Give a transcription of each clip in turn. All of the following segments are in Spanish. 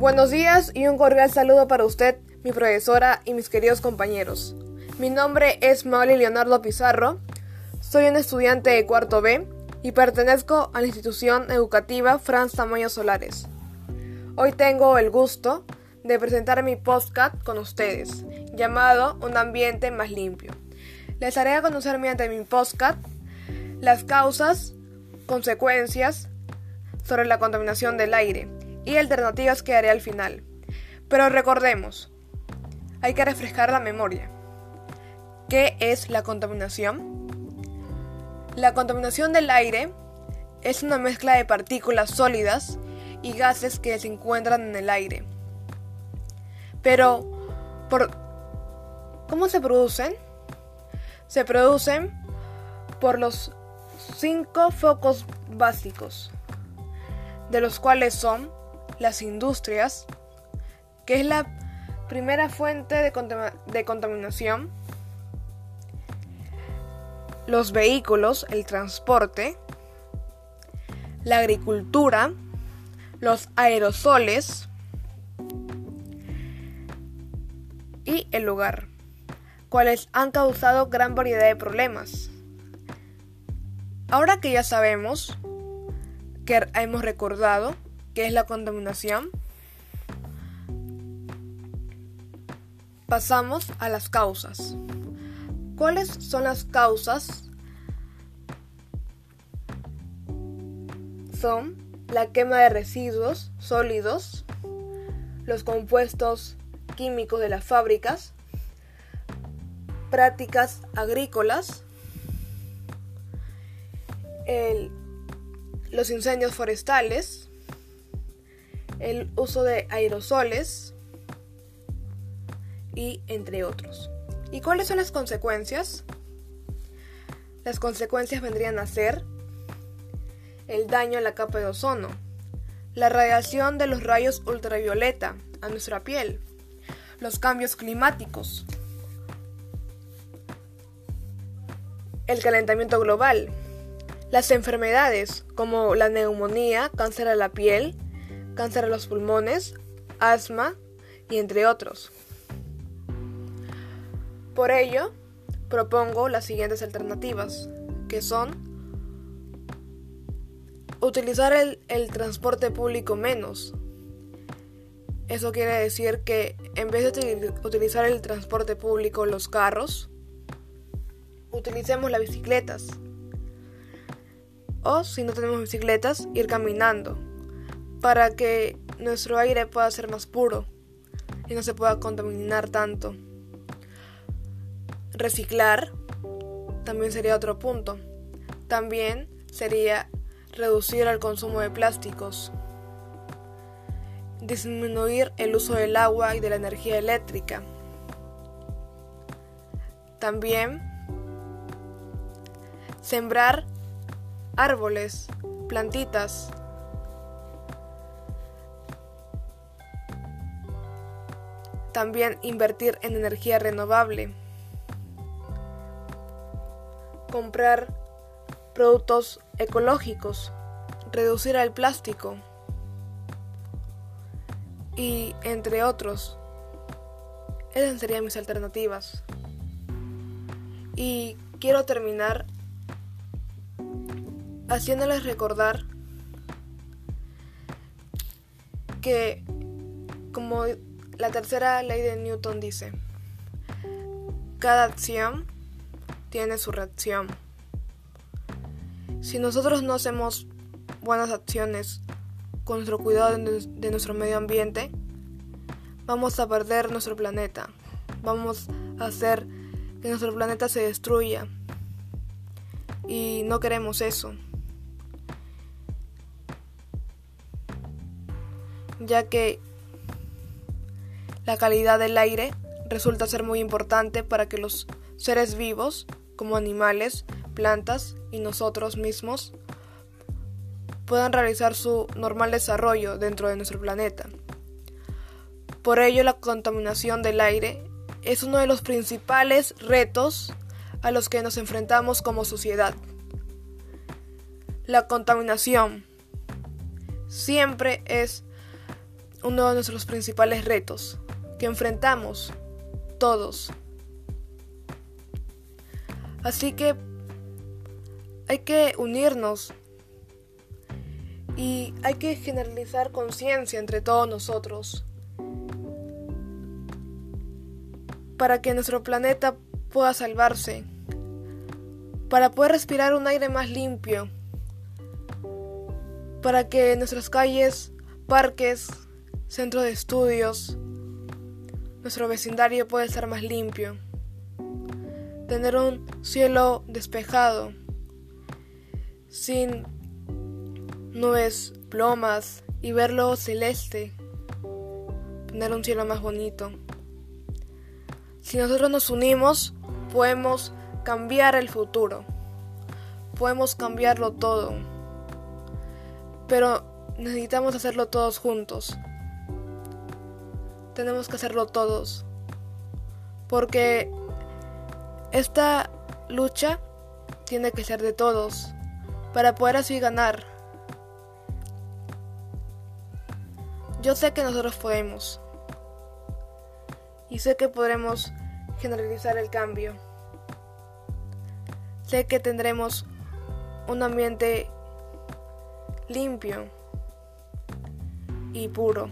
Buenos días y un cordial saludo para usted, mi profesora y mis queridos compañeros. Mi nombre es Mauli Leonardo Pizarro, soy un estudiante de cuarto B y pertenezco a la institución educativa Franz Tamayo Solares. Hoy tengo el gusto de presentar mi podcast con ustedes, llamado Un ambiente más limpio. Les haré conocer mediante mi podcast las causas, consecuencias sobre la contaminación del aire y alternativas que haré al final. Pero recordemos, hay que refrescar la memoria. ¿Qué es la contaminación? La contaminación del aire es una mezcla de partículas sólidas y gases que se encuentran en el aire. Pero, por, ¿cómo se producen? Se producen por los cinco focos básicos, de los cuales son las industrias, que es la primera fuente de, de contaminación, los vehículos, el transporte, la agricultura, los aerosoles y el lugar, cuales han causado gran variedad de problemas. Ahora que ya sabemos, que hemos recordado es la contaminación, pasamos a las causas. ¿Cuáles son las causas? Son la quema de residuos sólidos, los compuestos químicos de las fábricas, prácticas agrícolas, los incendios forestales, el uso de aerosoles y entre otros. ¿Y cuáles son las consecuencias? Las consecuencias vendrían a ser el daño a la capa de ozono, la radiación de los rayos ultravioleta a nuestra piel, los cambios climáticos, el calentamiento global, las enfermedades como la neumonía, cáncer a la piel, cáncer a los pulmones, asma y entre otros. Por ello, propongo las siguientes alternativas, que son utilizar el, transporte público menos. Eso quiere decir que en vez de utilizar el transporte público, los carros, utilicemos las bicicletas. O si no tenemos bicicletas, ir caminando para que nuestro aire pueda ser más puro y no se pueda contaminar tanto. Reciclar también sería otro punto. También sería reducir el consumo de plásticos. Disminuir el uso del agua y de la energía eléctrica. También sembrar árboles, plantitas. También invertir en energía renovable. Comprar productos ecológicos. Reducir el plástico. Y entre otros. Esas serían mis alternativas. Y quiero terminar haciéndoles recordar que, como la tercera ley de Newton dice, cada acción tiene su reacción. Si nosotros no hacemos buenas acciones con nuestro cuidado de, nuestro medio ambiente, vamos a perder nuestro planeta. Vamos a hacer que nuestro planeta se destruya. Y no queremos eso. ya que la calidad del aire resulta ser muy importante para que los seres vivos, como animales, plantas y nosotros mismos, puedan realizar su normal desarrollo dentro de nuestro planeta. Por ello, la contaminación del aire es uno de los principales retos a los que nos enfrentamos como sociedad. La contaminación siempre es uno de nuestros principales retos que enfrentamos todos. Así que hay que unirnos y hay que generalizar conciencia entre todos nosotros para que nuestro planeta pueda salvarse, para poder respirar un aire más limpio, para que nuestras calles, parques, centros de estudios, nuestro vecindario pueda estar más limpio, tener un cielo despejado, sin nubes plomas y verlo celeste, tener un cielo más bonito. Si nosotros nos unimos, podemos cambiar el futuro, podemos cambiarlo todo, pero necesitamos hacerlo todos juntos. Tenemos que hacerlo todos, porque esta lucha tiene que ser de todos para poder así ganar. Yo sé que nosotros podemos. Y sé que podremos generalizar el cambio. Sé que tendremos un ambiente limpio y puro.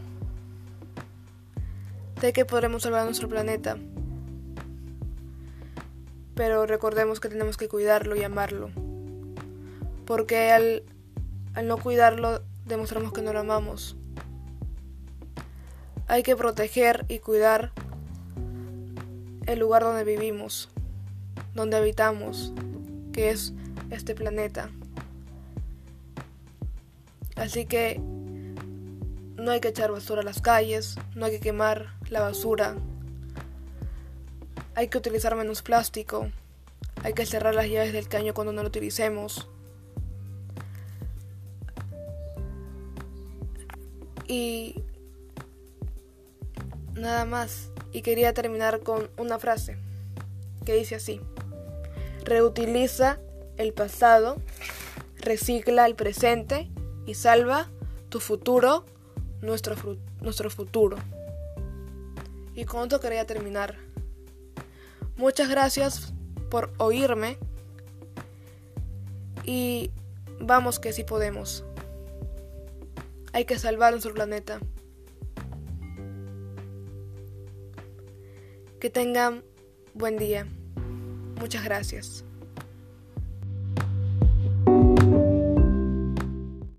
Sé que podremos salvar nuestro planeta. Pero recordemos que tenemos que cuidarlo y amarlo. Porque al, al no cuidarlo demostramos que no lo amamos. Hay que proteger y cuidar el lugar donde vivimos, donde habitamos, que es este planeta. Así que no hay que echar basura a las calles, no hay que quemar la basura, hay que utilizar menos plástico, hay que cerrar las llaves del caño cuando no lo utilicemos. Y nada más. Y quería terminar con una frase que dice así. Reutiliza el pasado, recicla el presente y salva tu futuro, nuestro, nuestro futuro. Y con esto quería terminar. Muchas gracias por oírme y vamos que sí podemos. Hay que salvar nuestro planeta. Que tengan buen día. Muchas gracias.